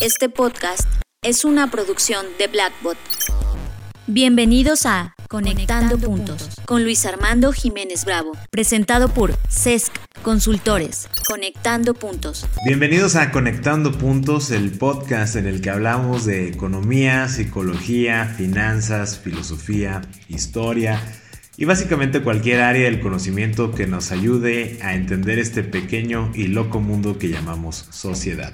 Este podcast es una producción de Blackbot. Bienvenidos a Conectando, puntos, con Luis Armando Jiménez Bravo, presentado por CESC Consultores. Conectando Puntos. Bienvenidos a Conectando Puntos, el podcast en el que hablamos de economía, psicología, finanzas, filosofía, historia y básicamente cualquier área del conocimiento que nos ayude a entender este pequeño y loco mundo que llamamos sociedad.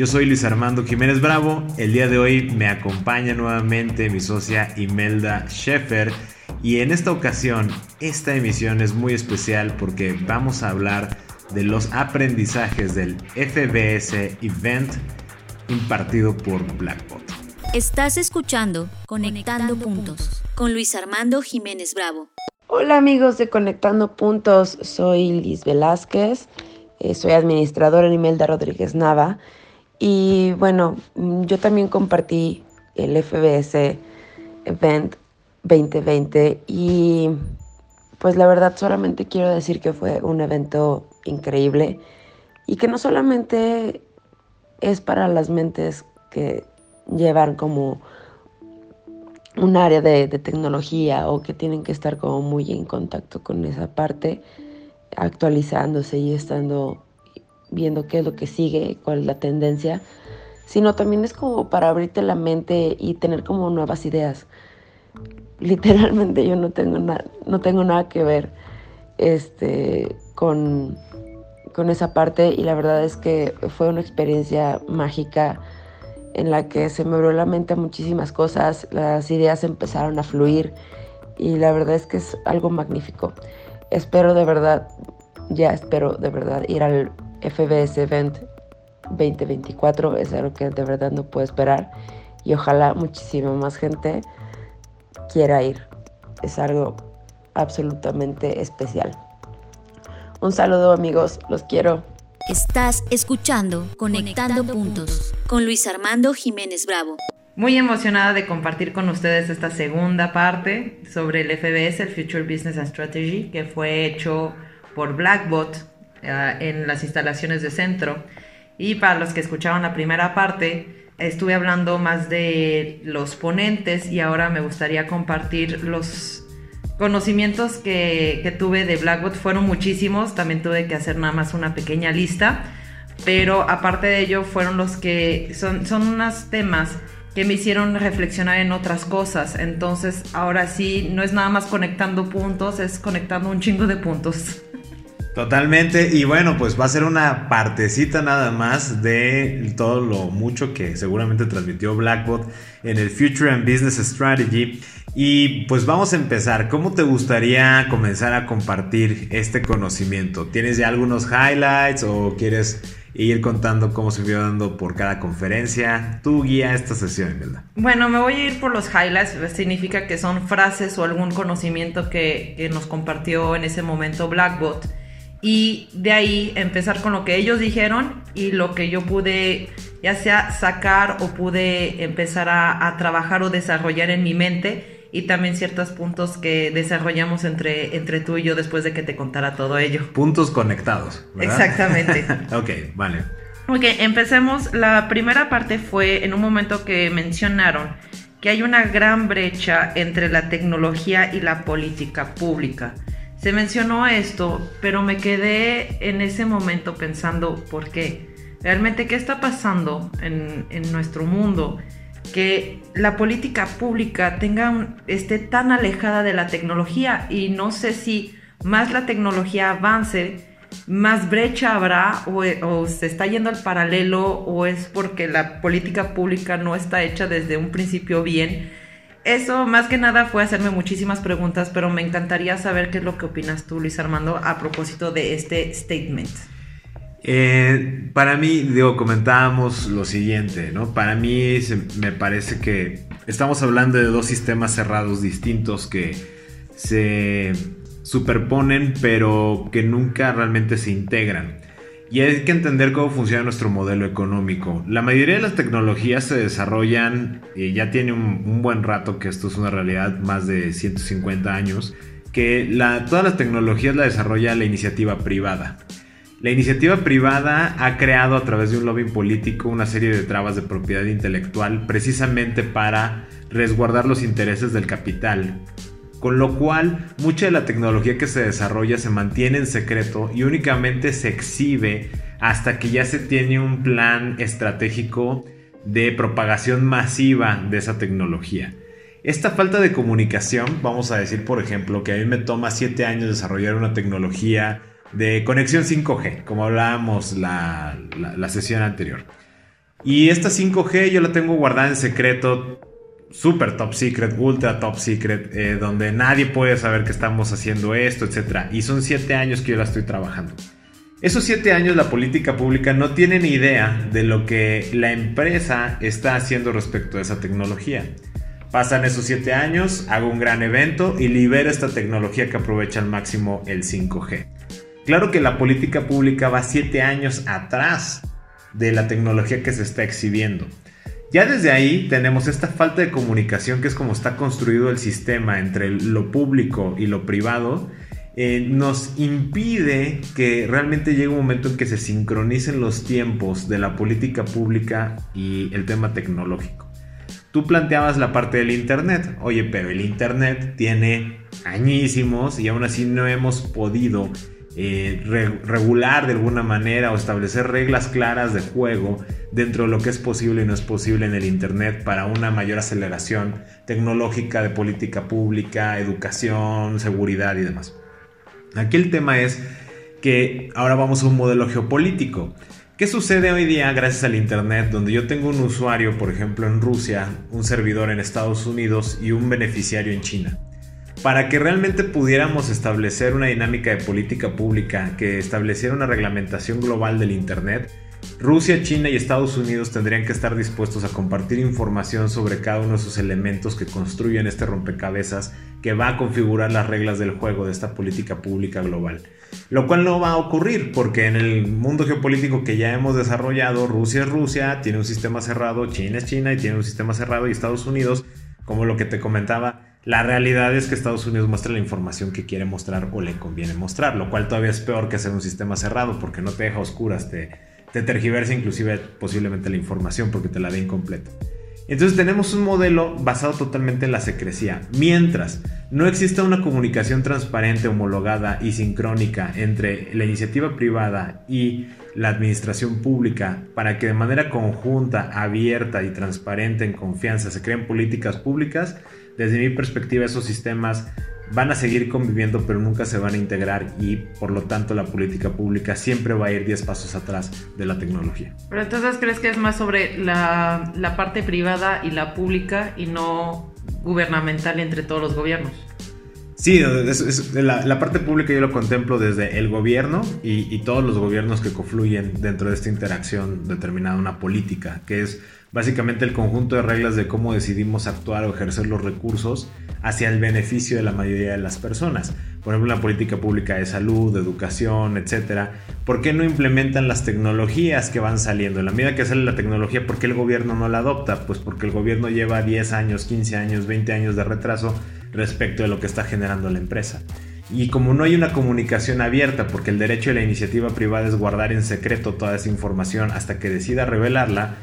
Yo soy Luis Armando Jiménez Bravo, el día de hoy me acompaña nuevamente mi socia Imelda Sheffer y en esta ocasión esta emisión es muy especial porque vamos a hablar de los aprendizajes del FBS Event impartido por Blackbot. Estás escuchando Conectando, Puntos con Luis Armando Jiménez Bravo. Hola amigos de Conectando Puntos, soy Liz Velázquez, eh, soy administradora en Imelda Rodríguez Nava y bueno, yo también compartí el FBS Event 2020 y pues la verdad solamente quiero decir que fue un evento increíble y que no solamente es para las mentes que llevan como un área de, tecnología o que tienen que estar como muy en contacto con esa parte, actualizándose y estando viendo qué es lo que sigue, cuál es la tendencia, sino también es como para abrirte la mente y tener como nuevas ideas. Literalmente yo no tengo, no tengo nada que ver este, con, con esa parte y la verdad es que fue una experiencia mágica en la que se me abrió la mente a muchísimas cosas, las ideas empezaron a fluir y la verdad es que es algo magnífico. Espero de verdad, ya espero de verdad ir al FBS Event 2024, es algo que de verdad no puedo esperar y ojalá muchísima más gente quiera ir. Es algo absolutamente especial. Un saludo amigos, los quiero. Estás escuchando Conectando, Puntos con Luis Armando Jiménez Bravo. Muy emocionada de compartir con ustedes esta segunda parte sobre el FBS, el Future Business and Strategy, que fue hecho por Blackbot en las instalaciones de centro. Y para los que escuchaban la primera parte, estuve hablando más de los ponentes y ahora me gustaría compartir los conocimientos que, tuve de Blackbot fueron muchísimos, también tuve que hacer nada más una pequeña lista, pero aparte de ello fueron los que son, son unos temas que me hicieron reflexionar en otras cosas, entonces ahora sí, no es nada más conectando puntos, es conectando un chingo de puntos. Totalmente, y bueno, pues va a ser una partecita nada más de todo lo mucho que seguramente transmitió Blackbot en el Future and Business Strategy. Y pues vamos a empezar. ¿Cómo te gustaría comenzar a compartir este conocimiento? ¿Tienes ya algunos highlights o quieres ir contando cómo se vio dando por cada conferencia? Tú guía esta sesión, ¿verdad? Bueno, me voy a ir por los highlights. Significa que son frases o algún conocimiento que, que nos compartió en ese momento Blackbot. Y de ahí empezar con lo que ellos dijeron y lo que yo pude ya sea sacar o pude empezar a, a trabajar o desarrollar en mi mente y también ciertos puntos que desarrollamos entre, entre tú y yo después de que te contara todo ello. Puntos conectados. Exactamente. ok, vale. Ok, empecemos. La primera parte fue en un momento que mencionaron que hay una gran brecha entre la tecnología y la política pública. Se mencionó esto, pero me quedé en ese momento pensando, ¿por qué? Realmente, ¿qué está pasando en, en nuestro mundo? que la política pública tenga esté tan alejada de la tecnología y no sé si más la tecnología avance, más brecha habrá o, se está yendo al paralelo o es porque la política pública no está hecha desde un principio bien. Eso más que nada fue hacerme muchísimas preguntas, pero me encantaría saber qué es lo que opinas tú, Luis Armando, a propósito de este statement. Eh, para mí, digo, comentábamos lo siguiente, ¿no? Para mí me parece que estamos hablando de dos sistemas cerrados distintos que se superponen, pero que nunca realmente se integran. Y hay que entender cómo funciona nuestro modelo económico. La mayoría de las tecnologías se desarrollan, y ya tiene un, buen rato que esto es una realidad, más de 150 años, que todas las tecnologías la desarrolla la iniciativa privada. La iniciativa privada ha creado a través de un lobbying político una serie de trabas de propiedad intelectual precisamente para resguardar los intereses del capital, con lo cual mucha de la tecnología que se desarrolla se mantiene en secreto y únicamente se exhibe hasta que ya se tiene un plan estratégico de propagación masiva de esa tecnología. Esta falta de comunicación, vamos a decir por ejemplo que a mí me toma 7 años desarrollar una tecnología de conexión 5G, como hablábamos la, la, sesión anterior. Y esta 5G yo la tengo guardada en secreto, super top secret, ultra top secret, eh, donde nadie puede saber que estamos haciendo esto, etc. Y son 7 años que yo la estoy trabajando. Esos 7 años la política pública no tiene ni idea de lo que la empresa está haciendo respecto a esa tecnología. Pasan esos 7 años, hago un gran evento y libero esta tecnología que aprovecha al máximo el 5G. Claro que la política pública va 7 años atrás de la tecnología que se está exhibiendo. Ya desde ahí tenemos esta falta de comunicación que es como está construido el sistema entre lo público y lo privado. Eh, nos impide que realmente llegue un momento en que se sincronicen los tiempos de la política pública y el tema tecnológico. Tú planteabas la parte del Internet. Oye, pero el Internet tiene añísimos y aún así no hemos podido eh, regular de alguna manera o establecer reglas claras de juego dentro de lo que es posible y no es posible en el Internet para una mayor aceleración tecnológica de política pública, educación, seguridad y demás. Aquí el tema es que ahora vamos a un modelo geopolítico. ¿Qué sucede hoy día gracias al Internet donde yo tengo un usuario, por ejemplo, en Rusia, un servidor en Estados Unidos y un beneficiario en China? Para que realmente pudiéramos establecer una dinámica de política pública que estableciera una reglamentación global del Internet, Rusia, China y Estados Unidos tendrían que estar dispuestos a compartir información sobre cada uno de esos elementos que construyen este rompecabezas que va a configurar las reglas del juego de esta política pública global. Lo cual no va a ocurrir porque en el mundo geopolítico que ya hemos desarrollado, Rusia es Rusia, tiene un sistema cerrado, China es China y tiene un sistema cerrado y Estados Unidos, como lo que te comentaba, la realidad es que Estados Unidos muestra la información que quiere mostrar o le conviene mostrar, lo cual todavía es peor que hacer un sistema cerrado porque no te deja oscuras, te, te tergiversa inclusive posiblemente la información porque te la da incompleta. Entonces tenemos un modelo basado totalmente en la secrecía. Mientras no exista una comunicación transparente, homologada y sincrónica entre la iniciativa privada y la administración pública para que de manera conjunta, abierta y transparente en confianza se creen políticas públicas, desde mi perspectiva esos sistemas van a seguir conviviendo pero nunca se van a integrar y por lo tanto la política pública siempre va a ir 10 pasos atrás de la tecnología. Pero entonces crees que es más sobre la, la parte privada y la pública y no gubernamental entre todos los gobiernos. Sí, la, parte pública yo lo contemplo desde el gobierno y, y, todos los gobiernos que confluyen dentro de esta interacción determinada, una política, que es básicamente el conjunto de reglas de cómo decidimos actuar o ejercer los recursos hacia el beneficio de la mayoría de las personas. Por ejemplo, la política pública de salud, de educación, etcétera. ¿Por qué no implementan las tecnologías que van saliendo? En la medida que sale la tecnología, ¿por qué el gobierno no la adopta? Pues porque el gobierno lleva 10 años, 15 años, 20 años de retraso respecto de lo que está generando la empresa. Y como no hay una comunicación abierta, porque el derecho de la iniciativa privada es guardar en secreto toda esa información hasta que decida revelarla,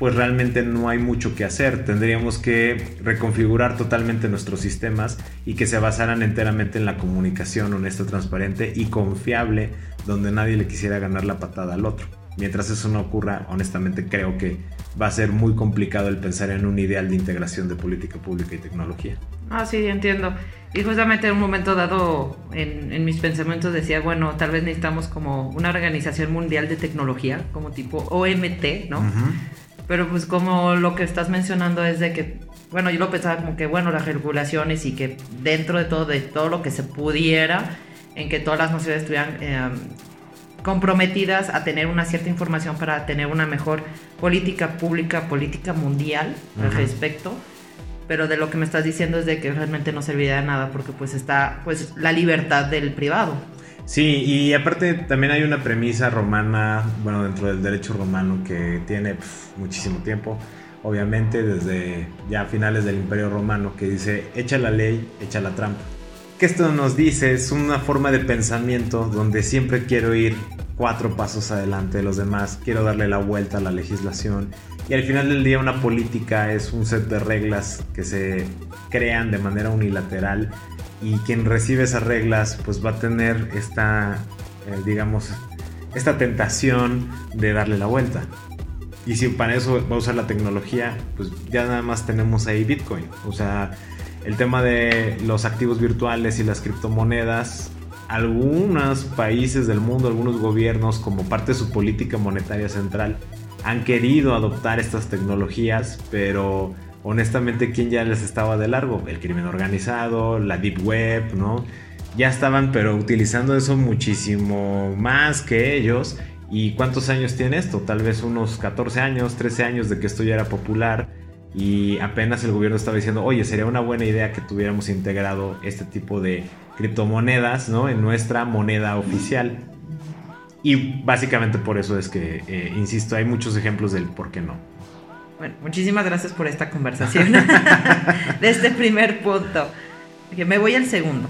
pues realmente no hay mucho que hacer. Tendríamos que reconfigurar totalmente nuestros sistemas y que se basaran enteramente en la comunicación honesta, transparente y confiable, donde nadie le quisiera ganar la patada al otro. Mientras eso no ocurra, honestamente creo que va a ser muy complicado el pensar en un ideal de integración de política pública y tecnología. Ah, sí, entiendo. Y justamente en un momento dado en, mis pensamientos decía, bueno, tal vez necesitamos como una organización mundial de tecnología, como tipo OMT, ¿no? Pero pues como lo que estás mencionando es de que, bueno, yo lo pensaba como que, bueno, las regulaciones y que dentro de todo, de todo lo que se pudiera, en que todas las naciones estuvieran em, comprometidas a tener una cierta información para tener una mejor política pública, política mundial al respecto. Pero de lo que me estás diciendo es de que realmente no serviría de nada porque pues está pues la libertad del privado. Sí, y aparte también hay una premisa romana, bueno, dentro del derecho romano que tiene muchísimo tiempo, obviamente desde ya finales del Imperio Romano, que dice, echa la ley, echa la trampa. Que esto nos dice es una forma de pensamiento donde siempre quiero ir cuatro pasos adelante de los demás, quiero darle la vuelta a la legislación. Y al final del día una política es un set de reglas que se crean de manera unilateral y quien recibe esas reglas pues va a tener esta, eh, digamos, esta tentación de darle la vuelta. Y si para eso va a usar la tecnología, pues ya nada más tenemos ahí Bitcoin. O sea, el tema de los activos virtuales y las criptomonedas algunos países del mundo, algunos gobiernos, como parte de su política monetaria central, han querido adoptar estas tecnologías, pero honestamente, ¿quién ya les estaba de largo? El crimen organizado, la deep web, ¿no? Ya estaban, pero utilizando eso muchísimo más que ellos. ¿Y cuántos años tiene esto? Tal vez unos 14 años, 13 años de que esto ya era popular. Y apenas el gobierno estaba diciendo, oye, sería una buena idea que tuviéramos integrado este tipo de criptomonedas ¿no? en nuestra moneda oficial. Y básicamente por eso es que, eh, insisto, hay muchos ejemplos del por qué no. Bueno, muchísimas gracias por esta conversación de este primer punto. Me voy al segundo.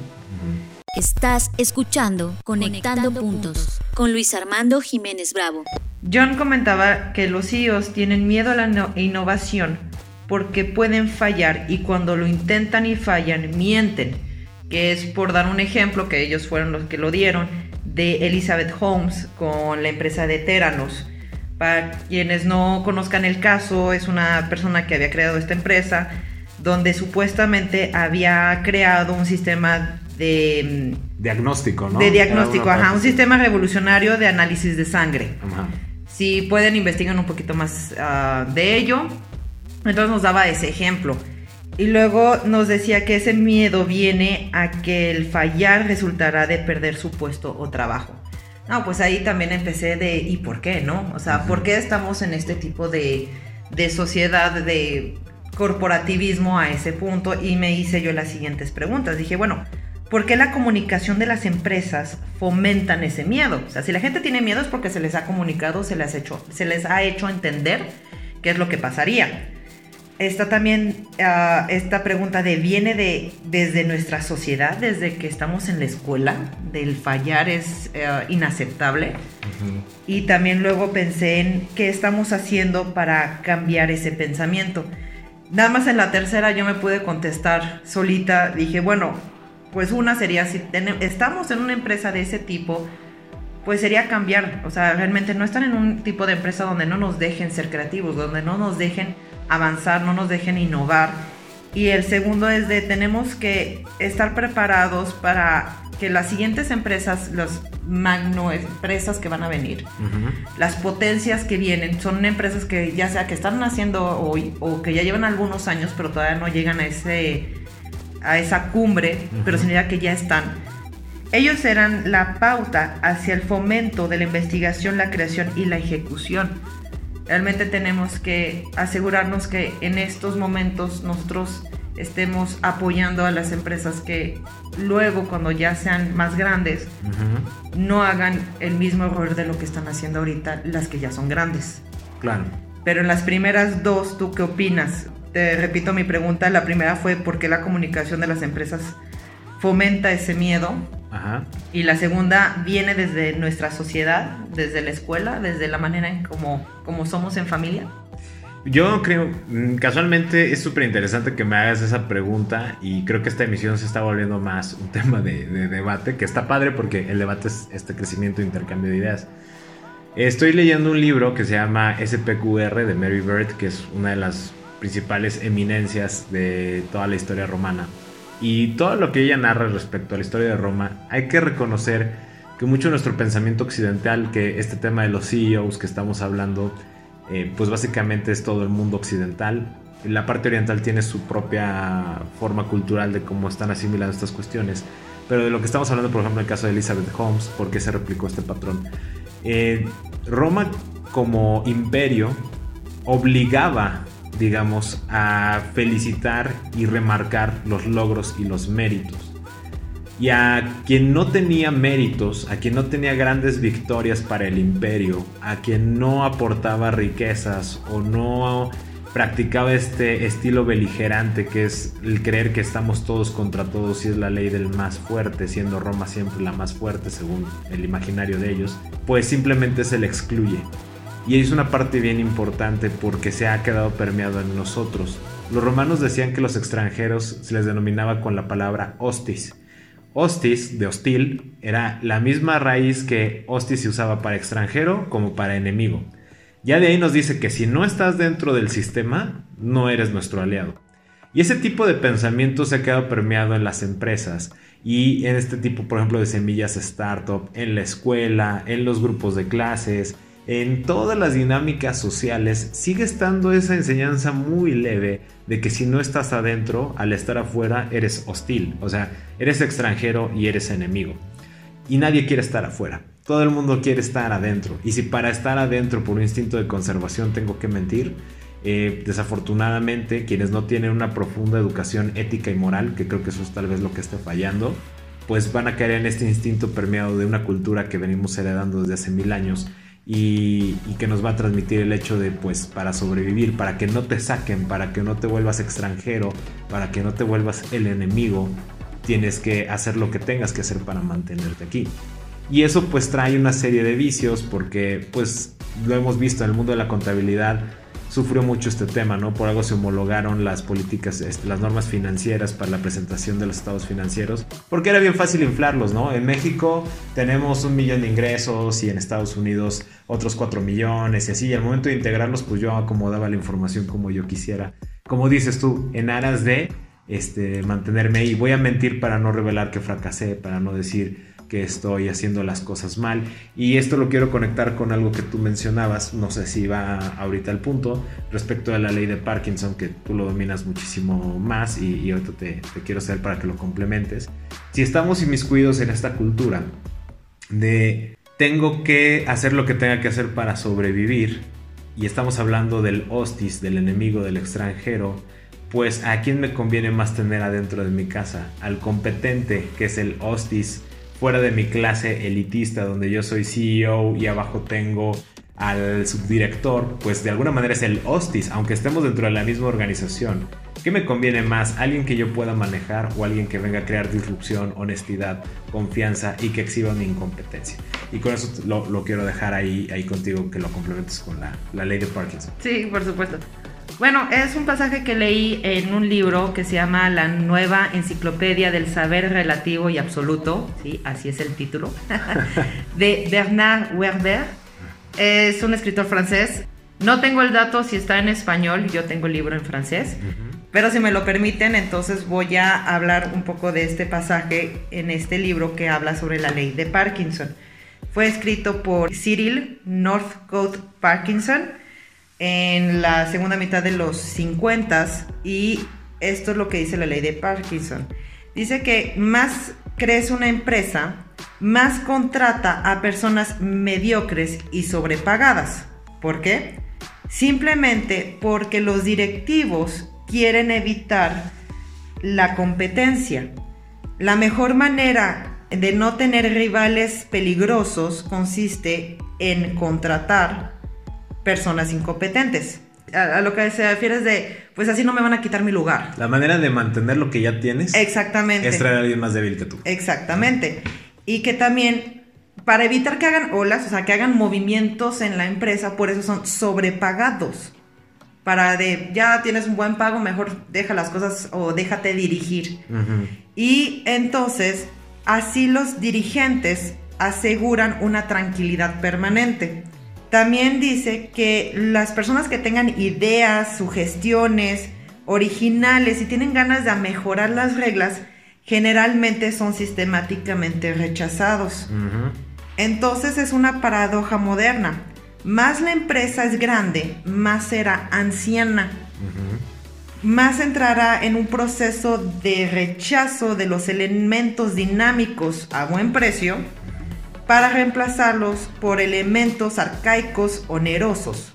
Estás escuchando Conectando, puntos, con Luis Armando Jiménez Bravo. John comentaba que los CEOs tienen miedo a la innovación porque pueden fallar y cuando lo intentan y fallan, mienten que es por dar un ejemplo, que ellos fueron los que lo dieron, de Elizabeth Holmes con la empresa de Teranos. Para quienes no conozcan el caso, es una persona que había creado esta empresa, donde supuestamente había creado un sistema de... Mm, diagnóstico, ¿no? De diagnóstico, ajá, un sistema revolucionario de análisis de sangre. Si pueden, investigar un poquito más ah, de ello. Entonces nos daba ese ejemplo. Y luego nos decía que ese miedo viene a que el fallar resultará de perder su puesto o trabajo. No, pues ahí también empecé de, ¿y por qué, no? O sea, ¿por qué estamos en este tipo de, de sociedad, de corporativismo a ese punto? Y me hice yo las siguientes preguntas. Dije, bueno, ¿por qué la comunicación de las empresas fomentan ese miedo? O sea, si la gente tiene miedo es porque se les ha comunicado, se les, hecho, se les ha hecho entender qué es lo que pasaría está también ah, esta pregunta de viene de desde nuestra sociedad, desde que estamos en la escuela, del fallar es ah, inaceptable. Y también luego pensé en qué estamos haciendo para cambiar ese pensamiento. Nada más en la tercera yo me pude contestar solita, dije, bueno, pues una sería si estamos en una empresa de ese tipo, pues sería cambiar, o sea, realmente no estar en un tipo de empresa donde no nos dejen ser creativos, donde no nos dejen avanzar, no nos dejen innovar. Y el segundo es de tenemos que estar preparados para que las siguientes empresas, las magno empresas que van a venir, las potencias que vienen, son empresas que ya sea que están naciendo hoy o que ya llevan algunos años, pero todavía no llegan a ese a esa cumbre, pero significa que ya están. Ellos serán la pauta hacia el fomento de la investigación, la creación y la ejecución Realmente tenemos que asegurarnos que en estos momentos nosotros estemos apoyando a las empresas que luego cuando ya sean más grandes no hagan el mismo error de lo que están haciendo ahorita las que ya son grandes. Claro. Pero en las primeras dos, ¿tú qué opinas? Te repito mi pregunta, la primera fue ¿por qué la comunicación de las empresas fomenta ese miedo? Y la segunda viene desde nuestra sociedad, desde la escuela, desde la manera en cómo, somos en familia. Yo creo, mm, casualmente es súper interesante que me hagas esa pregunta y creo que esta emisión se está volviendo más un tema de, debate, que está padre porque el debate es este crecimiento e intercambio de ideas. Estoy leyendo un libro que se llama SPQR de Mary Bird, que es una de las principales eminencias de toda la historia romana y todo lo que ella narra respecto a la historia de Roma, hay que reconocer que mucho de nuestro pensamiento occidental, que este tema de los CEOs que estamos hablando, eh, pues básicamente es todo el mundo occidental. La parte oriental tiene su propia forma cultural de cómo están asimilando estas cuestiones. Pero de lo que estamos hablando, por ejemplo, en el caso de Elizabeth Holmes, ¿por qué se replicó este patrón? Eh, Roma como imperio obligaba digamos, a felicitar y remarcar los logros y los méritos. Y a quien no tenía méritos, a quien no tenía grandes victorias para el imperio, a quien no aportaba riquezas o no practicaba este estilo beligerante que es el creer que estamos todos contra todos y es la ley del más fuerte, siendo Roma siempre la más fuerte según el imaginario de ellos, pues simplemente se le excluye. Y es una parte bien importante porque se ha quedado permeado en nosotros. Los romanos decían que los extranjeros se les denominaba con la palabra hostis. Hostis, de hostil, era la misma raíz que hostis se usaba para extranjero como para enemigo. Ya de ahí nos dice que si no estás dentro del sistema, no eres nuestro aliado. Y ese tipo de pensamiento se ha quedado permeado en las empresas y en este tipo, por ejemplo, de semillas startup, en la escuela, en los grupos de clases, en todas las dinámicas sociales, sigue estando esa enseñanza muy leve de que si no estás adentro, al estar afuera, eres hostil, o sea, eres extranjero y eres enemigo. Y nadie quiere estar afuera. Todo el mundo quiere estar adentro. Y si para estar adentro por un instinto de conservación tengo que mentir, eh, desafortunadamente quienes no tienen una profunda educación ética y moral, que creo que eso es tal vez lo que esté fallando, pues van a caer en este instinto permeado de una cultura que venimos heredando desde hace mil años y, que nos va a transmitir el hecho de pues para sobrevivir, para que no te saquen, para que no te vuelvas extranjero, para que no te vuelvas el enemigo, tienes que hacer lo que tengas que hacer para mantenerte aquí. Y eso pues trae una serie de vicios porque pues lo hemos visto en el mundo de la contabilidad sufrió mucho este tema, ¿no? Por algo se homologaron las políticas, este, las normas financieras para la presentación de los estados financieros, porque era bien fácil inflarlos, ¿no? En México tenemos un millón de ingresos y en Estados Unidos otros cuatro millones y así, y al momento de integrarlos, pues yo acomodaba la información como yo quisiera. Como dices tú, en aras de este, mantenerme ahí, voy a mentir para no revelar que fracasé, para no decir que estoy haciendo las cosas mal. Y esto lo quiero conectar con algo que tú mencionabas, no sé si va ahorita al punto, respecto a la ley de Parkinson, que tú lo dominas muchísimo más y, ahorita te, quiero hacer para que lo complementes. Si estamos inmiscuidos en esta cultura de tengo que hacer lo que tenga que hacer para sobrevivir, y estamos hablando del hostis, del enemigo, del extranjero, pues a quién me conviene más tener adentro de mi casa, al competente, que es el hostis, fuera de mi clase elitista donde yo soy CEO y abajo tengo al subdirector, pues de alguna manera es el hostis, aunque estemos dentro de la misma organización. ¿Qué me conviene más? ¿Alguien que yo pueda manejar o alguien que venga a crear disrupción, honestidad, confianza y que exhiba mi incompetencia? Y con eso lo, quiero dejar ahí, ahí contigo, que lo complementes con la, la ley de Parkinson. Sí, por supuesto. Bueno, es un pasaje que leí en un libro que se llama La nueva enciclopedia del saber relativo y absoluto, ¿sí? así es el título, de Bernard Werber. Es un escritor francés. No tengo el dato si está en español, yo tengo el libro en francés, pero si me lo permiten, entonces voy a hablar un poco de este pasaje en este libro que habla sobre la ley de Parkinson. Fue escrito por Cyril Northcote Parkinson en la segunda mitad de los 50 y esto es lo que dice la ley de Parkinson. Dice que más crece una empresa, más contrata a personas mediocres y sobrepagadas. ¿Por qué? Simplemente porque los directivos quieren evitar la competencia. La mejor manera de no tener rivales peligrosos consiste en contratar personas incompetentes. A, lo que se refiere es de, pues así no me van a quitar mi lugar. La manera de mantener lo que ya tienes. Exactamente. Es traer a alguien más débil que tú. Exactamente. Y que también, para evitar que hagan olas, o sea, que hagan movimientos en la empresa, por eso son sobrepagados. Para de, ya tienes un buen pago, mejor deja las cosas o déjate dirigir. Y entonces, así los dirigentes aseguran una tranquilidad permanente. También dice que las personas que tengan ideas, sugestiones originales y tienen ganas de mejorar las reglas, generalmente son sistemáticamente rechazados. Entonces es una paradoja moderna. Más la empresa es grande, más será anciana. Más entrará en un proceso de rechazo de los elementos dinámicos a buen precio para reemplazarlos por elementos arcaicos onerosos.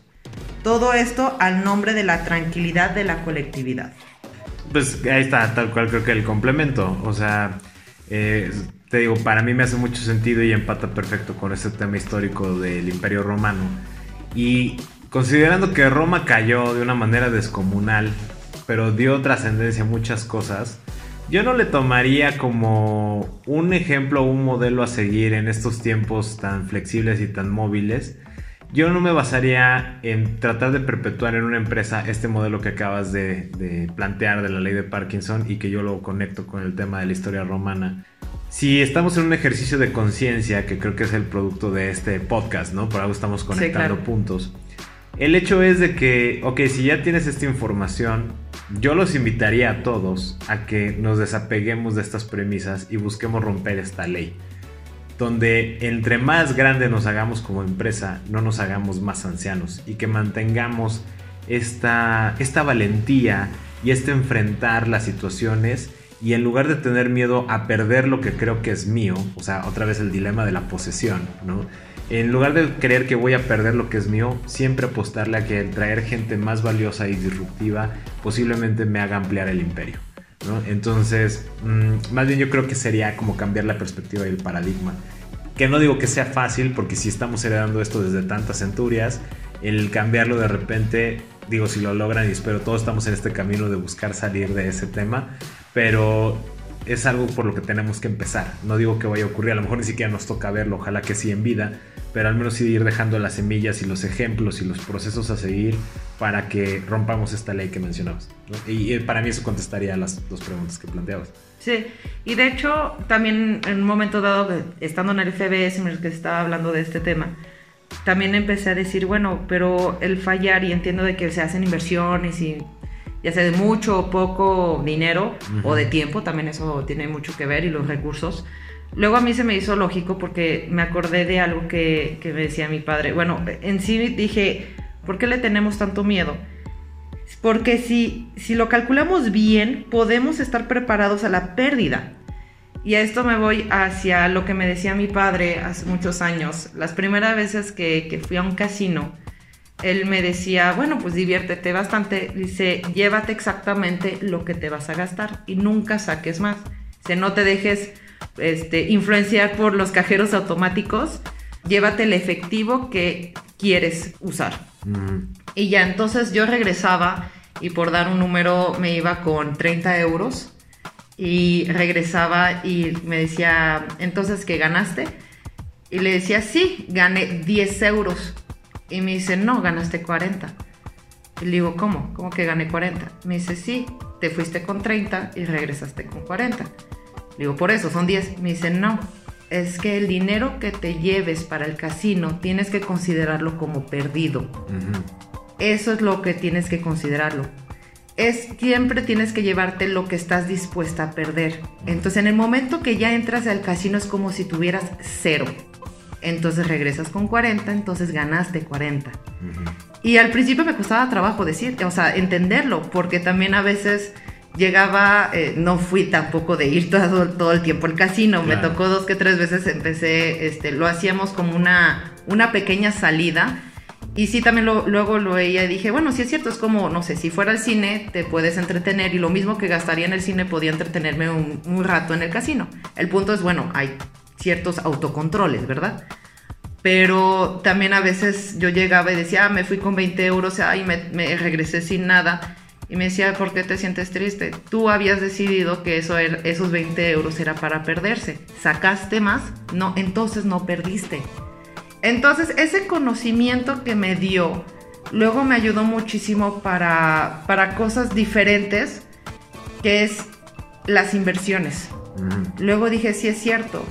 Todo esto al nombre de la tranquilidad de la colectividad. Pues ahí está, tal cual creo que el complemento. O sea, eh, te digo, para mí me hace mucho sentido y empata perfecto con ese tema histórico del Imperio Romano. Y considerando que Roma cayó de una manera descomunal, pero dio trascendencia a muchas cosas, yo no le tomaría como un ejemplo o un modelo a seguir en estos tiempos tan flexibles y tan móviles. Yo no me basaría en tratar de perpetuar en una empresa este modelo que acabas de, de, plantear de la ley de Parkinson y que yo lo conecto con el tema de la historia romana. Si estamos en un ejercicio de conciencia, que creo que es el producto de este podcast, ¿no? Por algo estamos conectando puntos. El hecho es de que, ok, si ya tienes esta información, yo los invitaría a todos a que nos desapeguemos de estas premisas y busquemos romper esta ley. Donde entre más grande nos hagamos como empresa, no nos hagamos más ancianos y que mantengamos esta, esta valentía y este enfrentar las situaciones y en lugar de tener miedo a perder lo que creo que es mío, o sea, otra vez el dilema de la posesión, ¿no? En lugar de creer que voy a perder lo que es mío, siempre apostarle a que el traer gente más valiosa y disruptiva posiblemente me haga ampliar el imperio. Entonces, mmm, más bien yo creo que sería como cambiar la perspectiva y el paradigma. Que no digo que sea fácil, porque si estamos heredando esto desde tantas centurias, el cambiarlo de repente, digo, si lo logran y espero todos estamos en este camino de buscar salir de ese tema, pero es algo por lo que tenemos que empezar. No digo que vaya a ocurrir, a lo mejor ni siquiera nos toca verlo, ojalá que sí en vida, pero al menos sí ir dejando las semillas y los ejemplos y los procesos a seguir para que rompamos esta ley que mencionabas. Y para mí eso contestaría las dos preguntas que planteabas. Sí, y de hecho también en un momento dado, estando en el FBS en el que estaba hablando de este tema, también empecé a decir, bueno, pero el fallar, y entiendo de que se hacen inversiones y ya sea de mucho o poco dinero uh -huh. o de tiempo, también eso tiene mucho que ver y los recursos, Luego a mí se me hizo lógico porque me acordé de algo que, que, me decía mi padre. Bueno, en sí dije, ¿por qué le tenemos tanto miedo? Porque si, si lo calculamos bien, podemos estar preparados a la pérdida. Y a esto me voy hacia lo que me decía mi padre hace muchos años. Las primeras veces que, que fui a un casino, él me decía, bueno, pues diviértete bastante. Dice, llévate exactamente lo que te vas a gastar y nunca saques más. Dice, no te dejes este, influenciar por los cajeros automáticos, llévate el efectivo que quieres usar. Mm. Y ya entonces yo regresaba y por dar un número me iba con 30 euros y regresaba y me decía, entonces, ¿qué ganaste? Y le decía, sí, gané 10 euros. Y me dice, no, ganaste 40. Y le digo, ¿cómo? ¿Cómo que gané 40? Me dice, sí, te fuiste con 30 y regresaste con 40. Digo, por eso, son 10. Me dicen, no, es que el dinero que te lleves para el casino tienes que considerarlo como perdido. Uh -huh. Eso es lo que tienes que considerarlo. Es siempre tienes que llevarte lo que estás dispuesta a perder. Entonces, en el momento que ya entras al casino es como si tuvieras cero. Entonces regresas con 40, entonces ganaste 40. Uh -huh. Y al principio me costaba trabajo decir, o sea, entenderlo, porque también a veces llegaba, eh, no fui tampoco de ir todo, todo el tiempo al casino, claro. me tocó dos que tres veces empecé, este, lo hacíamos como una, una pequeña salida. Y sí, también lo, luego lo veía y dije, bueno, sí es cierto, es como, no sé, si fuera al cine te puedes entretener y lo mismo que gastaría en el cine podía entretenerme un, un rato en el casino. El punto es, bueno, hay ciertos autocontroles, ¿verdad? Pero también a veces yo llegaba y decía, ah, me fui con 20 euros, y me, me regresé sin nada. Y me decía, ¿por qué te sientes triste? Tú habías decidido que eso era, esos 20 euros era para perderse. ¿Sacaste más? No, entonces no perdiste. Entonces, ese conocimiento que me dio, luego me ayudó muchísimo para, para cosas diferentes, que es las inversiones. Luego dije, sí es cierto,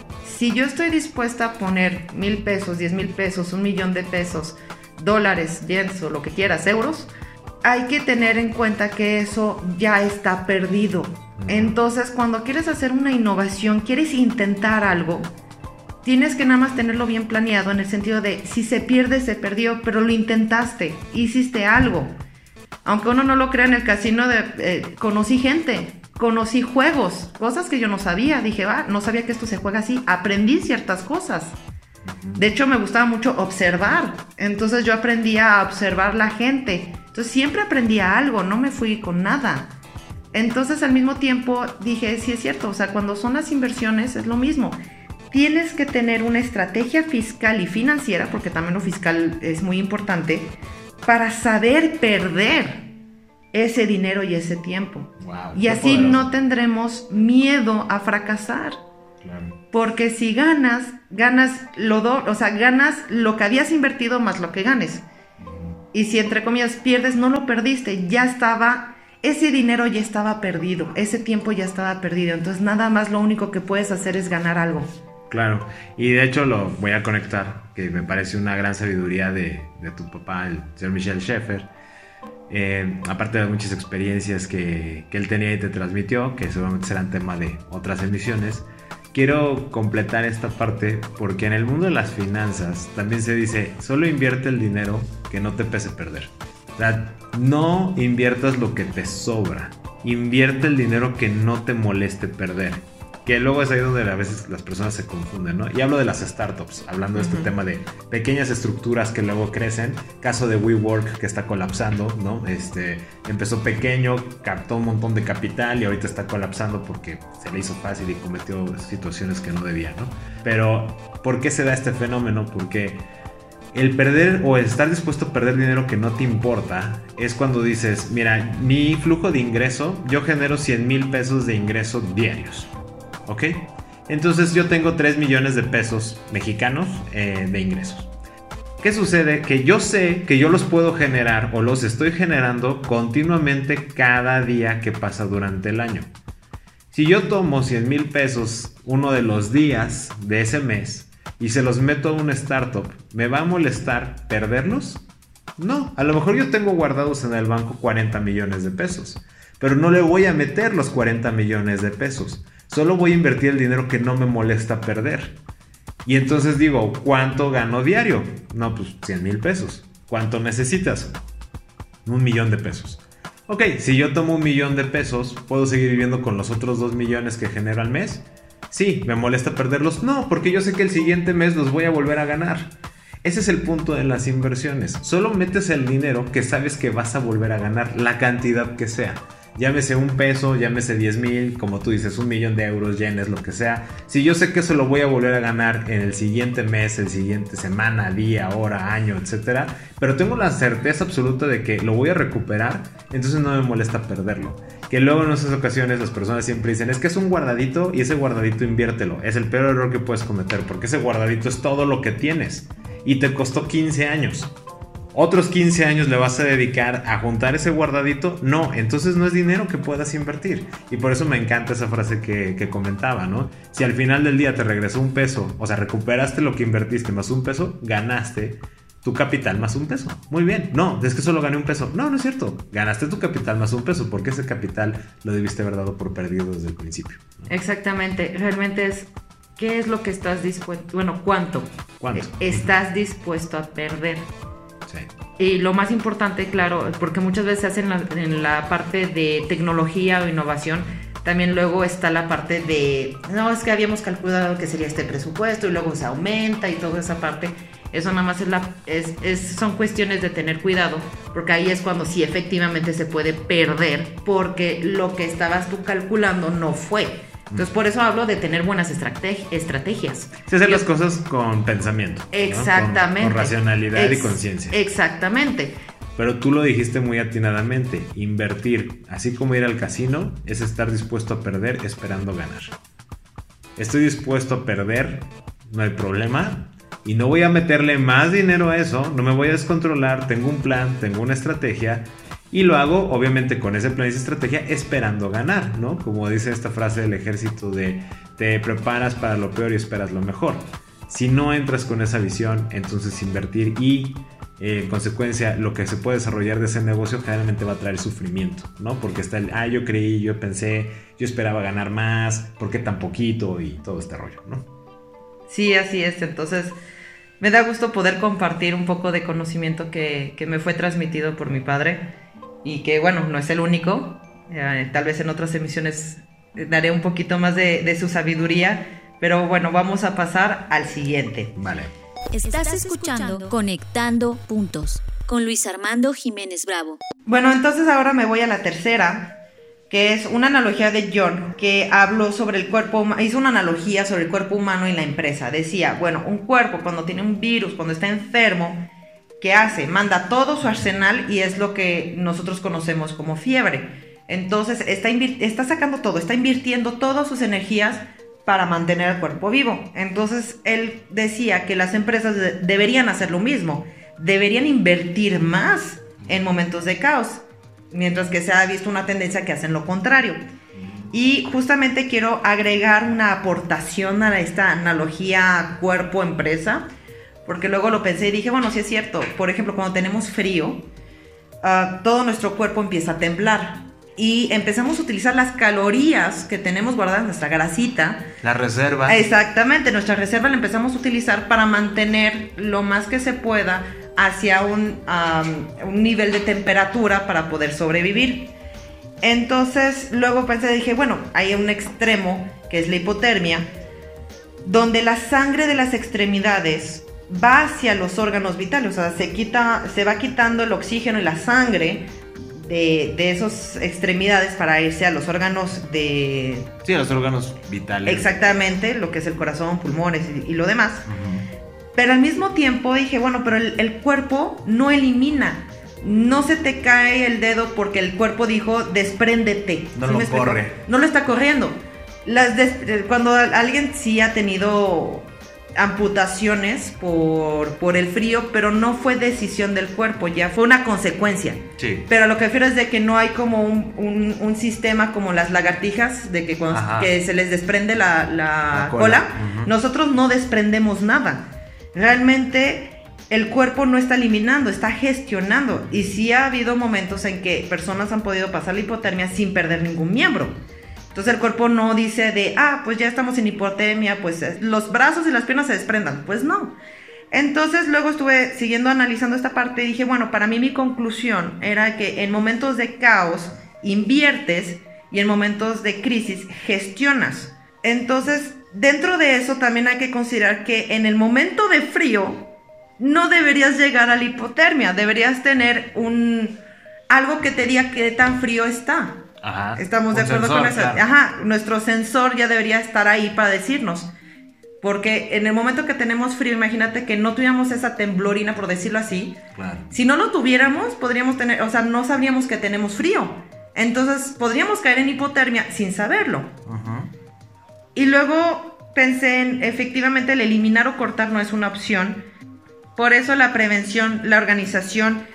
si yo estoy dispuesta a poner mil pesos, diez mil pesos, un millón de pesos, dólares, yens o lo que quieras, euros, hay que tener en cuenta que eso ya está perdido. Entonces, cuando quieres hacer una innovación, quieres intentar algo, tienes que nada más tenerlo bien planeado en el sentido de si se pierde, se perdió, pero lo intentaste, hiciste algo. Aunque uno no lo crea en el casino, de, eh, conocí gente, conocí juegos, cosas que yo no sabía. Dije, va, no sabía que esto se juega así. Aprendí ciertas cosas. De hecho, me gustaba mucho observar. Entonces yo aprendí a observar la gente. Entonces siempre aprendía algo, no me fui con nada. Entonces al mismo tiempo dije, sí es cierto, o sea, cuando son las inversiones es lo mismo. Tienes que tener una estrategia fiscal y financiera, porque también lo fiscal es muy importante, para saber perder ese dinero y ese tiempo. y así no tendremos miedo a fracasar. Porque si ganas, ganas lo do, o sea, ganas lo que habías invertido más lo que ganes. Y si entre comillas pierdes, no lo perdiste, ya estaba, ese dinero ya estaba perdido, ese tiempo ya estaba perdido. Entonces nada más lo único que puedes hacer es ganar algo. Claro, y de hecho lo voy a conectar, que me parece una gran sabiduría de, tu papá, el señor Michel Schaeffer. Eh, aparte de muchas experiencias que, que él tenía y te transmitió, que seguramente serán tema de otras emisiones, quiero completar esta parte porque en el mundo de las finanzas también se dice, solo invierte el dinero que no te pese perder. O sea, no inviertas lo que te sobra, invierte el dinero que no te moleste perder que luego es ahí donde a veces las personas se confunden, ¿no? Y hablo de las startups, hablando de este tema de pequeñas estructuras que luego crecen, caso de WeWork que está colapsando, ¿no? Este, empezó pequeño, captó un montón de capital y ahorita está colapsando porque se le hizo fácil y cometió situaciones que no debía, ¿no? Pero, ¿por qué se da este fenómeno? Porque el perder o estar dispuesto a perder dinero que no te importa es cuando dices, mira, mi flujo de ingreso, yo genero 100 mil pesos de ingreso diarios. ¿Ok? Entonces yo tengo 3 millones de pesos mexicanos eh, de ingresos. ¿Qué sucede? Que yo sé que yo los puedo generar o los estoy generando continuamente cada día que pasa durante el año. Si yo tomo 100 mil pesos uno de los días de ese mes y se los meto a una startup, ¿me va a molestar perderlos? No, a lo mejor yo tengo guardados en el banco 40 millones de pesos, pero no le voy a meter los 40 millones de pesos. Solo voy a invertir el dinero que no me molesta perder. Y entonces digo, ¿cuánto gano diario? No, pues 100 mil pesos. ¿Cuánto necesitas? Un millón de pesos. Ok, si yo tomo un millón de pesos, ¿puedo seguir viviendo con los otros dos millones que genero al mes? Sí, ¿me molesta perderlos? No, porque yo sé que el siguiente mes los voy a volver a ganar. Ese es el punto de las inversiones. Solo metes el dinero que sabes que vas a volver a ganar, la cantidad que sea llámese un peso, llámese 10 mil, como tú dices, un millón de euros, yenes, lo que sea. Si yo sé que eso lo voy a volver a ganar en el siguiente mes, el siguiente semana, día, hora, año, etcétera, pero tengo la certeza absoluta de que lo voy a recuperar, entonces no me molesta perderlo. Que luego en esas ocasiones las personas siempre dicen, es que es un guardadito y ese guardadito inviértelo. Es el peor error que puedes cometer, porque ese guardadito es todo lo que tienes y te costó 15 años otros 15 años le vas a dedicar a juntar ese guardadito, no, entonces no es dinero que puedas invertir. Y por eso me encanta esa frase que, comentaba, ¿no? Si al final del día te regresó un peso, o sea, recuperaste lo que invertiste más un peso, ganaste tu capital más un peso. Muy bien, no, es que solo gané un peso. No, no es cierto, ganaste tu capital más un peso, porque ese capital lo debiste haber dado por perdido desde el principio. Exactamente, realmente es ¿Qué es lo que estás dispuesto? Bueno, ¿cuánto? ¿Cuánto? Estás dispuesto a perder. Y lo más importante, claro, porque muchas veces hacen en la parte de tecnología o innovación, también luego está la parte de, no, es que habíamos calculado que sería este presupuesto y luego se aumenta y toda esa parte. Eso nada más es la, es, son cuestiones de tener cuidado, porque ahí es cuando sí efectivamente se puede perder, porque lo que estabas tú calculando no fue. Entonces, por eso hablo de tener buenas estrategias. Sí, hacer las cosas con pensamiento. Exactamente. Con, racionalidad y conciencia. Exactamente. Pero tú lo dijiste muy atinadamente, invertir, así como ir al casino, es estar dispuesto a perder esperando ganar. Estoy dispuesto a perder, no hay problema, y no voy a meterle más dinero a eso, no me voy a descontrolar, tengo un plan, tengo una estrategia, y lo hago, obviamente, con ese plan y esa estrategia, esperando ganar, ¿no? Como dice esta frase del ejército de te preparas para lo peor y esperas lo mejor. Si no entras con esa visión, entonces invertir y eh, en consecuencia lo que se puede desarrollar de ese negocio generalmente va a traer sufrimiento, ¿no? Porque está el, ah, yo creí, yo pensé, yo esperaba ganar más, ¿por qué tan poquito? Y todo este rollo, ¿no? Sí, así es. Entonces, me da gusto poder compartir un poco de conocimiento que, que me fue transmitido por mi padre y que bueno, no es el único. Eh, tal vez en otras emisiones daré un poquito más de, su sabiduría, pero bueno, vamos a pasar al siguiente. Vale. Estás escuchando Conectando Puntos con Luis Armando Jiménez Bravo. Bueno, entonces ahora me voy a la tercera, que es una analogía de John, que habló sobre el cuerpo, hizo una analogía sobre el cuerpo humano y la empresa. Decía, bueno, un cuerpo cuando tiene un virus, cuando está enfermo, ¿qué hace? Manda todo su arsenal y es lo que nosotros conocemos como fiebre. Entonces está, está sacando todo, está invirtiendo todas sus energías para mantener el cuerpo vivo. Entonces él decía que las empresas deberían hacer lo mismo, deberían invertir más en momentos de caos, mientras que se ha visto una tendencia que hacen lo contrario. Y justamente quiero agregar una aportación a esta analogía cuerpo-empresa porque luego lo pensé y dije, bueno, sí es cierto. Por ejemplo, cuando tenemos frío, ah, todo nuestro cuerpo empieza a temblar. Y empezamos a utilizar las calorías que tenemos guardadas en nuestra grasita. La reserva. Exactamente, nuestra reserva la empezamos a utilizar para mantener lo más que se pueda hacia un, un nivel de temperatura para poder sobrevivir. Entonces, luego pensé, dije, bueno, hay un extremo que es la hipotermia, donde la sangre de las extremidades va hacia los órganos vitales, o sea, se, quita, se va quitando el oxígeno y la sangre de, de esas extremidades para irse a los órganos de... Sí, a los órganos vitales. Exactamente, lo que es el corazón, pulmones y, lo demás. Pero al mismo tiempo dije, bueno, pero el, cuerpo no elimina. No se te cae el dedo porque el cuerpo dijo, despréndete. No lo corre. No lo está corriendo. Las cuando alguien sí ha tenido amputaciones por, por el frío, pero no fue decisión del cuerpo, ya fue una consecuencia. Sí. Pero lo que refiero es de que no hay como un, un, sistema como las lagartijas, de que cuando que se les desprende la, la, cola, nosotros no desprendemos nada. Realmente el cuerpo no está eliminando, está gestionando. Y sí ha habido momentos en que personas han podido pasar la hipotermia sin perder ningún miembro. Entonces el cuerpo no dice de, ah, pues ya estamos en hipotermia, pues eh, los brazos y las piernas se desprendan. Pues no. Entonces luego estuve siguiendo analizando esta parte y dije, bueno, para mí mi conclusión era que en momentos de caos inviertes y en momentos de crisis gestionas. Entonces, dentro de eso también hay que considerar que en el momento de frío no deberías llegar a la hipotermia, deberías tener un algo que te diga qué tan frío está. Estamos de acuerdo con eso. Ajá, nuestro sensor ya debería estar ahí para decirnos. Porque en el momento que tenemos frío, imagínate que no tuviéramos esa temblorina, por decirlo así. Si no lo tuviéramos, podríamos tener, o sea, no sabríamos que tenemos frío. Entonces podríamos caer en hipotermia sin saberlo. Y luego pensé en, efectivamente, el eliminar o cortar no es una opción. Por eso la prevención, la organización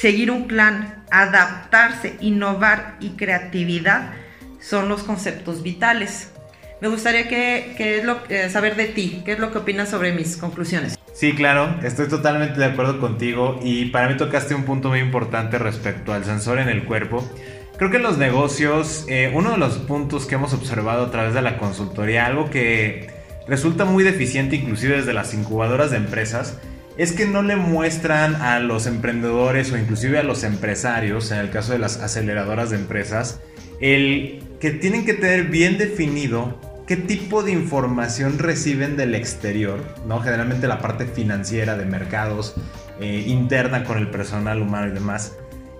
seguir un plan, adaptarse, innovar y creatividad son los conceptos vitales. Me gustaría que, lo, eh, saber de ti, qué es lo que opinas sobre mis conclusiones. Sí, claro, estoy totalmente de acuerdo contigo y para mí tocaste un punto muy importante respecto al sensor en el cuerpo. Creo que en los negocios, eh, uno de los puntos que hemos observado a través de la consultoría, algo que resulta muy deficiente inclusive desde las incubadoras de empresas, es que no le muestran a los emprendedores o inclusive a los empresarios, en el caso de las aceleradoras de empresas, el que tienen que tener bien definido qué tipo de información reciben del exterior, ¿no? Generalmente la parte financiera de mercados, eh, interna con el personal humano y demás.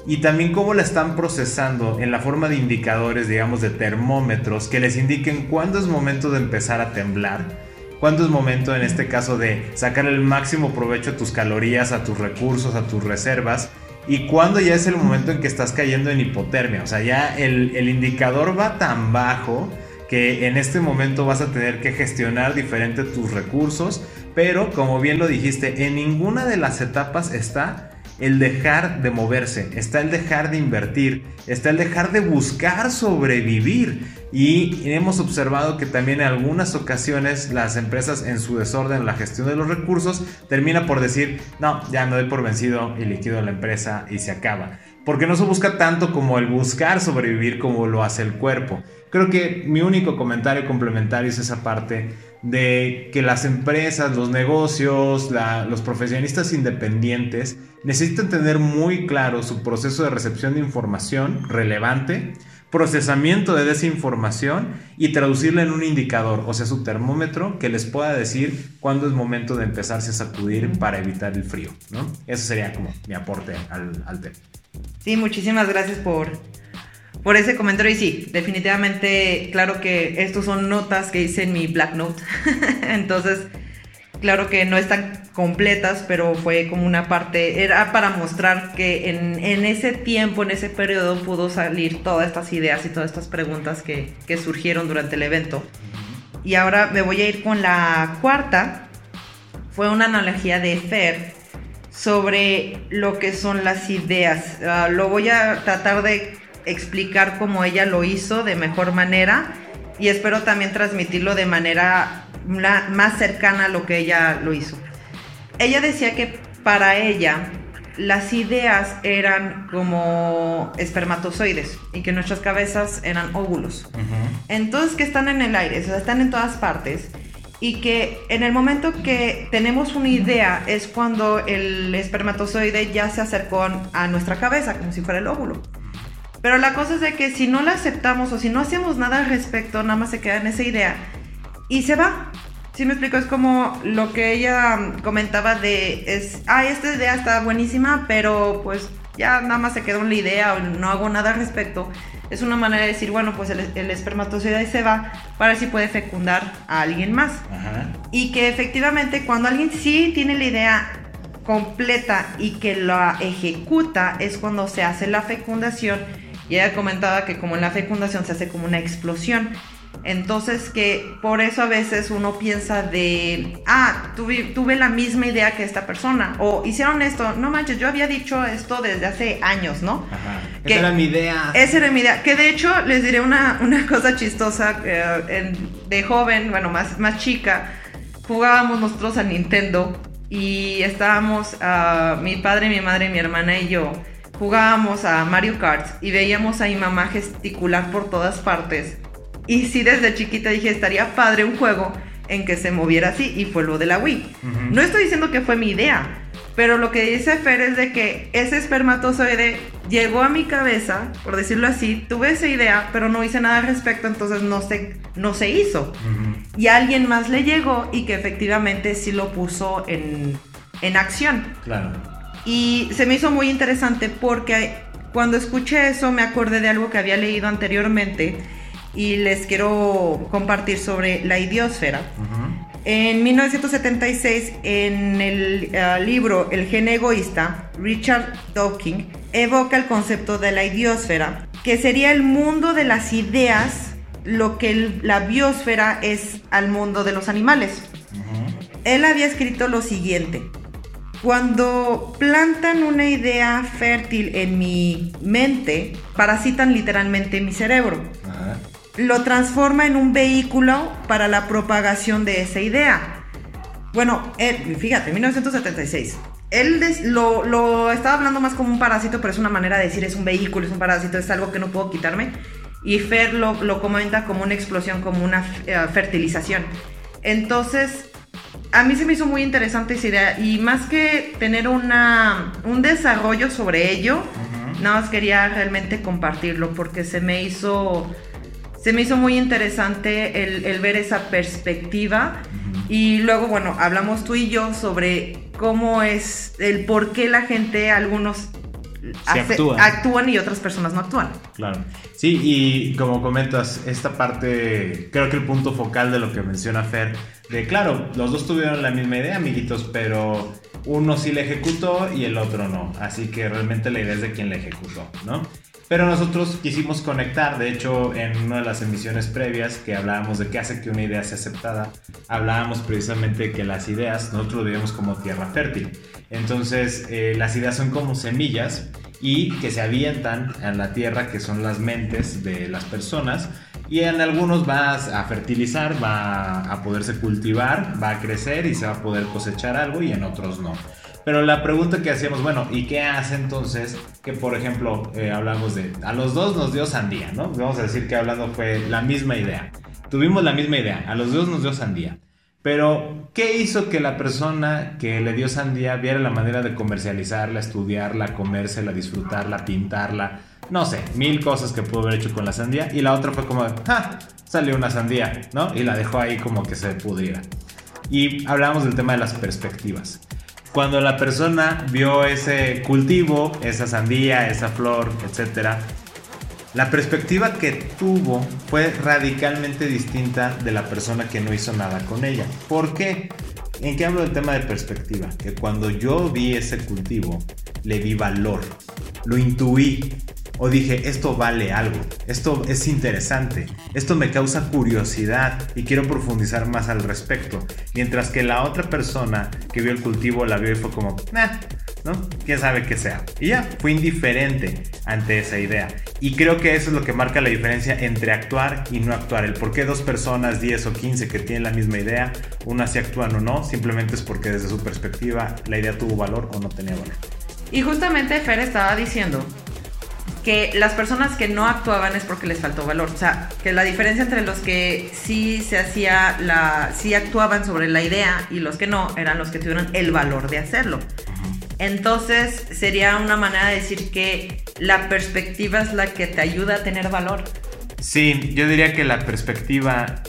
Y también cómo la están procesando en la forma de indicadores, digamos, de termómetros que les indiquen cuándo es momento de empezar a temblar ¿Cuándo es momento en este caso de sacar el máximo provecho a tus calorías, a tus recursos, a tus reservas? ¿Y cuándo ya es el momento en que estás cayendo en hipotermia? O sea, ya el, el indicador va tan bajo que en este momento vas a tener que gestionar diferente tus recursos, pero como bien lo dijiste, en ninguna de las etapas está el dejar de moverse, está el dejar de invertir, está el dejar de buscar sobrevivir. Y hemos observado que también en algunas ocasiones las empresas en su desorden en la gestión de los recursos termina por decir, no, ya me doy por vencido y liquido la empresa y se acaba. Porque no se busca tanto como el buscar sobrevivir como lo hace el cuerpo. Creo que mi único comentario complementario es esa parte de que las empresas, los negocios, los profesionistas independientes necesitan tener muy claro su proceso de recepción de información relevante, procesamiento de desinformación y traducirla en un indicador, o sea, su termómetro que les pueda decir cuándo es momento de empezarse a sacudir para evitar el frío. ¿no? Eso sería como mi aporte al, al tema. Sí, muchísimas gracias por, por ese comentario. Y sí, definitivamente, claro que estos son notas que hice en mi Black Note. Entonces, Claro que no están completas, pero fue como una parte, era para mostrar que en, en ese tiempo, en ese periodo, pudo salir todas estas ideas y todas estas preguntas que, que surgieron durante el evento. Y ahora me voy a ir con la cuarta. Fue una analogía de Fer sobre lo que son las ideas. Uh, lo voy a tratar de explicar cómo ella lo hizo de mejor manera y espero también transmitirlo de manera más cercana a lo que ella lo hizo. Ella decía que para ella las ideas eran como espermatozoides y que nuestras cabezas eran óvulos. Entonces que están en el aire, o sea, están en todas partes y que en el momento que tenemos una idea es cuando el espermatozoide ya se acercó a nuestra cabeza, como si fuera el óvulo. Pero la cosa es de que si no la aceptamos o si no hacemos nada al respecto, nada más se queda en esa idea y se va. Sí me explico, es como lo que ella comentaba de, es, ah, esta idea está buenísima, pero pues ya nada más se quedó en la idea o no hago nada al respecto. Es una manera de decir, bueno, pues el, el espermatozoide se va para ver si puede fecundar a alguien más. Y que efectivamente cuando alguien sí tiene la idea completa y que la ejecuta es cuando se hace la fecundación. Y ella comentaba que como en la fecundación se hace como una explosión. Entonces que por eso a veces uno piensa de, ah, tuve, tuve, la misma idea que esta persona, o hicieron esto, no manches, yo había dicho esto desde hace años, ¿no? Ajá. esa era mi idea. Esa era mi idea, que de hecho les diré una, una cosa chistosa, eh, de joven, bueno, más, más chica, jugábamos nosotros a Nintendo y estábamos, uh, mi padre, mi madre, mi hermana y yo, jugábamos a Mario Kart y veíamos a mi mamá gesticular por todas partes y sí, desde chiquita dije, estaría padre un juego en que se moviera así, y fue lo de la Wii. No estoy diciendo que fue mi idea, pero lo que dice Fer es de que ese espermatozoide llegó a mi cabeza, por decirlo así, tuve esa idea, pero no hice nada al respecto, entonces no se, no se hizo. Y a alguien más le llegó y que efectivamente sí lo puso en, en acción. Claro. Y se me hizo muy interesante porque cuando escuché eso me acordé de algo que había leído anteriormente y les quiero compartir sobre la idiosfera. En 1976, en el uh, libro El gen egoísta, Richard Dawkins evoca el concepto de la idiosfera, que sería el mundo de las ideas, lo que el, la biosfera es al mundo de los animales. Él había escrito lo siguiente. Cuando plantan una idea fértil en mi mente, parasitan literalmente mi cerebro lo transforma en un vehículo para la propagación de esa idea. Bueno, él, fíjate, 1976. Él lo, lo, estaba hablando más como un parásito, pero es una manera de decir es un vehículo, es un parásito, es algo que no puedo quitarme. Y Fer lo, lo comenta como una explosión, como una eh, fertilización. Entonces, a mí se me hizo muy interesante esa idea. Y más que tener una, un desarrollo sobre ello, nada más quería realmente compartirlo porque se me hizo se me hizo muy interesante el, ver esa perspectiva. Y luego, bueno, hablamos tú y yo sobre cómo es, el por qué la gente, algunos actúan y otras personas no actúan. Claro. Sí, y como comentas, esta parte, creo que el punto focal de lo que menciona Fer, de claro, los dos tuvieron la misma idea, amiguitos, pero uno sí la ejecutó y el otro no. Así que realmente la idea es de quien la ejecutó, ¿no? Pero nosotros quisimos conectar, de hecho, en una de las emisiones previas que hablábamos de qué hace que una idea sea aceptada, hablábamos precisamente de que las ideas nosotros lo vemos como tierra fértil. Entonces, eh, las ideas son como semillas y que se avientan a la tierra, que son las mentes de las personas, y en algunos va a fertilizar, va a poderse cultivar, va a crecer y se va a poder cosechar algo, y en otros no. Pero la pregunta que hacíamos, bueno, ¿y qué hace entonces que, por ejemplo, eh, hablamos de, a los dos nos dio sandía, ¿no? Vamos a decir que hablando fue la misma idea. Tuvimos la misma idea, a los dos nos dio sandía. Pero, ¿qué hizo que la persona que le dio sandía viera la manera de comercializarla, estudiarla, comérsela, disfrutarla, pintarla? No sé, mil cosas que pudo haber hecho con la sandía. Y la otra fue como, ¡ja! Salió una sandía, ¿no? Y la dejó ahí como que se pudiera. Y hablamos del tema de las perspectivas cuando la persona vio ese cultivo, esa sandía, esa flor, etc., la perspectiva que tuvo fue radicalmente distinta de la persona que no hizo nada con ella. ¿Por qué? ¿En qué hablo del tema de perspectiva? Que cuando yo vi ese cultivo, le di valor, lo intuí o dije, esto vale algo, esto es interesante, esto me causa curiosidad y quiero profundizar más al respecto. Mientras que la otra persona que vio el cultivo la vio y fue como, ¿no? ¿Quién sabe qué sea? Y ya, fue indiferente ante esa idea. Y creo que eso es lo que marca la diferencia entre actuar y no actuar. El por qué dos personas, 10 o 15 que tienen la misma idea, una si actúan o no, simplemente es porque desde su perspectiva la idea tuvo valor o no tenía valor. Y justamente Fer estaba diciendo que las personas que no actuaban es porque les faltó valor. O sea, que la diferencia entre los que sí se hacía la. sí actuaban sobre la idea y los que no eran los que tuvieron el valor de hacerlo. Entonces, sería una manera de decir que la perspectiva es la que te ayuda a tener valor. Sí, yo diría que la perspectiva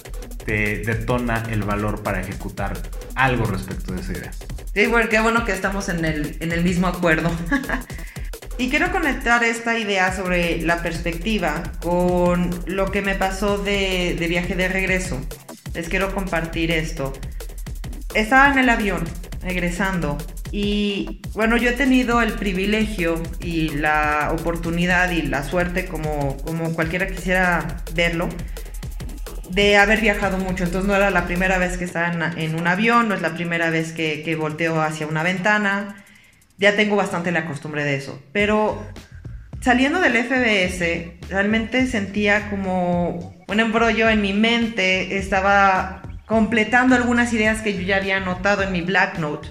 te detona el valor para ejecutar algo respecto de esa idea. Sí, bueno, qué bueno que estamos en el, en el mismo acuerdo. Y quiero conectar esta idea sobre la perspectiva con lo que me pasó de, viaje de regreso. Les quiero compartir esto. Estaba en el avión, regresando, y bueno, yo he tenido el privilegio y la oportunidad y la suerte, como, como cualquiera quisiera verlo, de haber viajado mucho. Entonces no era la primera vez que estaba en, un avión, no es la primera vez que, que volteo hacia una ventana ya tengo bastante la costumbre de eso. Pero saliendo del FBS, realmente sentía como un embrollo en mi mente, estaba completando algunas ideas que yo ya había anotado en mi Black Note.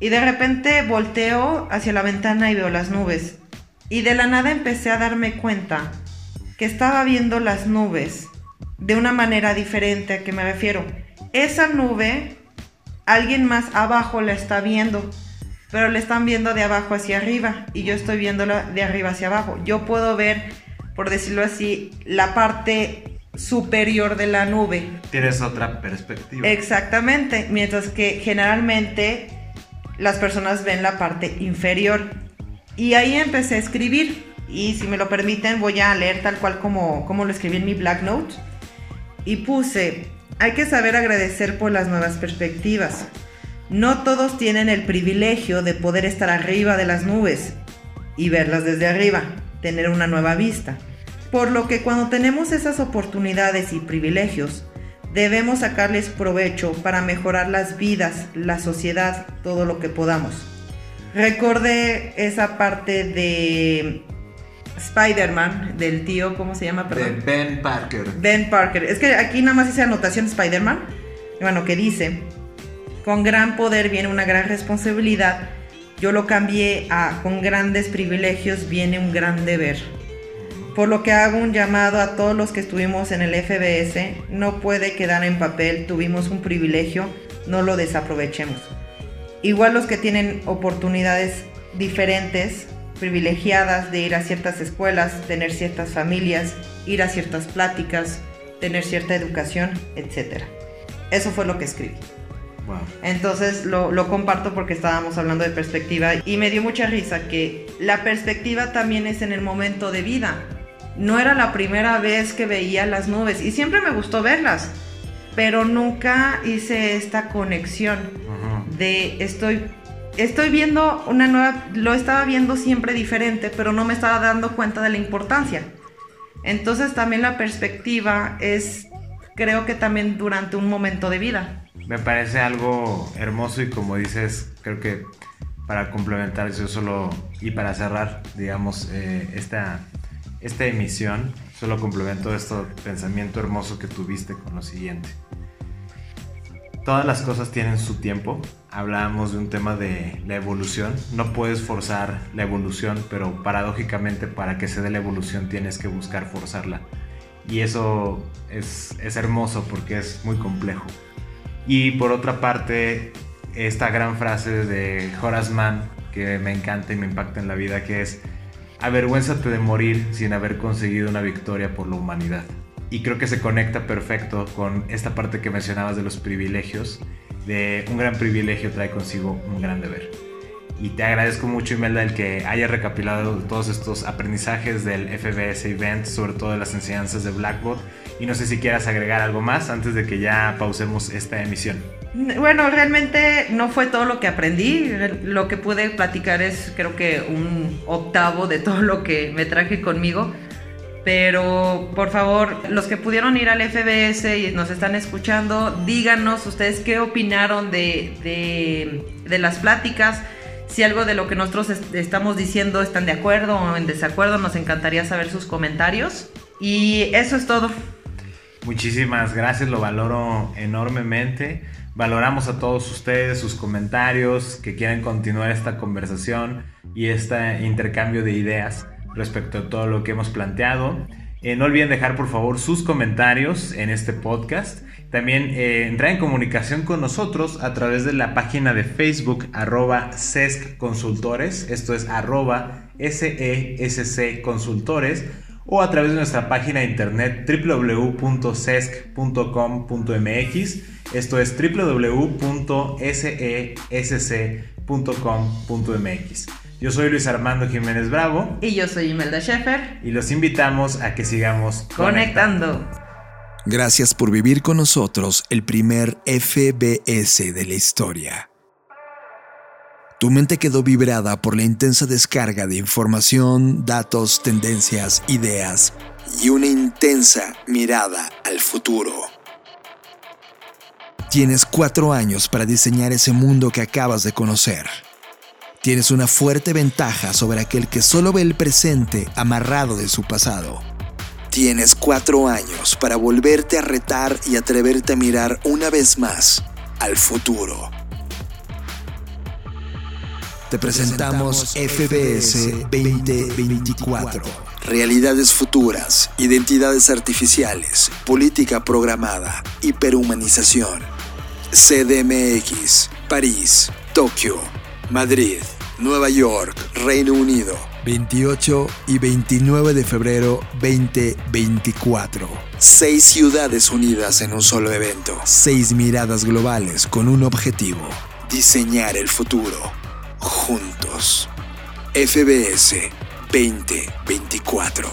Y de repente volteo hacia la ventana y veo las nubes. Y de la nada empecé a darme cuenta que estaba viendo las nubes de una manera diferente a que me refiero. Esa nube, alguien más abajo la está viendo pero le están viendo de abajo hacia arriba y yo estoy viéndola de arriba hacia abajo. Yo puedo ver, por decirlo así, la parte superior de la nube. Tienes otra perspectiva. Exactamente, mientras que generalmente las personas ven la parte inferior. Y ahí empecé a escribir y si me lo permiten voy a leer tal cual como, como lo escribí en mi Black Note. Y puse, hay que saber agradecer por las nuevas perspectivas. No todos tienen el privilegio de poder estar arriba de las nubes y verlas desde arriba, tener una nueva vista. Por lo que cuando tenemos esas oportunidades y privilegios, debemos sacarles provecho para mejorar las vidas, la sociedad, todo lo que podamos. Recordé esa parte de Spider-Man, del tío, ¿cómo se llama? De Ben Parker. Ben Parker. Es que aquí nada más dice anotación Spider-Man. Bueno, que dice, con gran poder viene una gran responsabilidad. Yo lo cambié a con grandes privilegios viene un gran deber. Por lo que hago un llamado a todos los que estuvimos en el FBS, no puede quedar en papel, tuvimos un privilegio, no lo desaprovechemos. Igual los que tienen oportunidades diferentes, privilegiadas de ir a ciertas escuelas, tener ciertas familias, ir a ciertas pláticas, tener cierta educación, etc. Eso fue lo que escribí. Entonces lo, comparto porque estábamos hablando de perspectiva y me dio mucha risa que la perspectiva también es en el momento de vida. No era la primera vez que veía las nubes y siempre me gustó verlas, pero nunca hice esta conexión de estoy estoy viendo una nueva, lo estaba viendo siempre diferente, pero no me estaba dando cuenta de la importancia. Entonces también la perspectiva es, creo que también durante un momento de vida me parece algo hermoso y como dices, creo que para complementar yo solo y para cerrar, digamos, eh, esta, esta emisión, solo complemento este pensamiento hermoso que tuviste con lo siguiente. Todas las cosas tienen su tiempo. Hablábamos de un tema de la evolución. No puedes forzar la evolución, pero paradójicamente para que se dé la evolución tienes que buscar forzarla. Y eso es, es hermoso porque es muy complejo. Y por otra parte, esta gran frase de Horace Mann que me encanta y me impacta en la vida, que es, avergüénzate de morir sin haber conseguido una victoria por la humanidad. Y creo que se conecta perfecto con esta parte que mencionabas de los privilegios, de un gran privilegio trae consigo un gran deber. Y te agradezco mucho, Imelda, el que haya recapitulado todos estos aprendizajes del FBS Event, sobre todo de las enseñanzas de Blackboard y no sé si quieras agregar algo más antes de que ya pausemos esta emisión. Bueno, realmente no fue todo lo que aprendí. Lo que pude platicar es creo que un octavo de todo lo que me traje conmigo. Pero por favor, los que pudieron ir al FBS y nos están escuchando, díganos ustedes qué opinaron de, de las pláticas. Si algo de lo que nosotros estamos diciendo están de acuerdo o en desacuerdo, nos encantaría saber sus comentarios. Y eso es todo. Muchísimas gracias, lo valoro enormemente. Valoramos a todos ustedes, sus comentarios, que quieran continuar esta conversación y este intercambio de ideas respecto a todo lo que hemos planteado. Eh, no olviden dejar por favor sus comentarios en este podcast. También eh, entrar en comunicación con nosotros a través de la página de Facebook arroba SESC Consultores. Esto es arroba SESC Consultores o a través de nuestra página de internet www.sesc.com.mx. Esto es www.sesc.com.mx. Yo soy Luis Armando Jiménez Bravo. Y yo soy Imelda Schaefer. Y los invitamos a que sigamos conectando. Gracias por vivir con nosotros el primer FBS de la historia. Tu mente quedó vibrada por la intensa descarga de información, datos, tendencias, ideas y una intensa mirada al futuro. Tienes cuatro años para diseñar ese mundo que acabas de conocer. Tienes una fuerte ventaja sobre aquel que solo ve el presente amarrado de su pasado. Tienes cuatro años para volverte a retar y atreverte a mirar una vez más al futuro. Te presentamos FBS 2024. Realidades futuras, identidades artificiales, política programada, hiperhumanización. CDMX, París, Tokio, Madrid, Nueva York, Reino Unido. 28 y 29 de febrero 2024. Seis ciudades unidas en un solo evento. Seis miradas globales con un objetivo. Diseñar el futuro juntos. FBS 2024.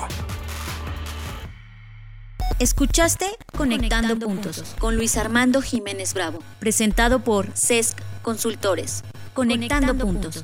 Escuchaste Conectando, puntos, con Luis Armando Jiménez Bravo, presentado por CESC Consultores. Conectando, puntos.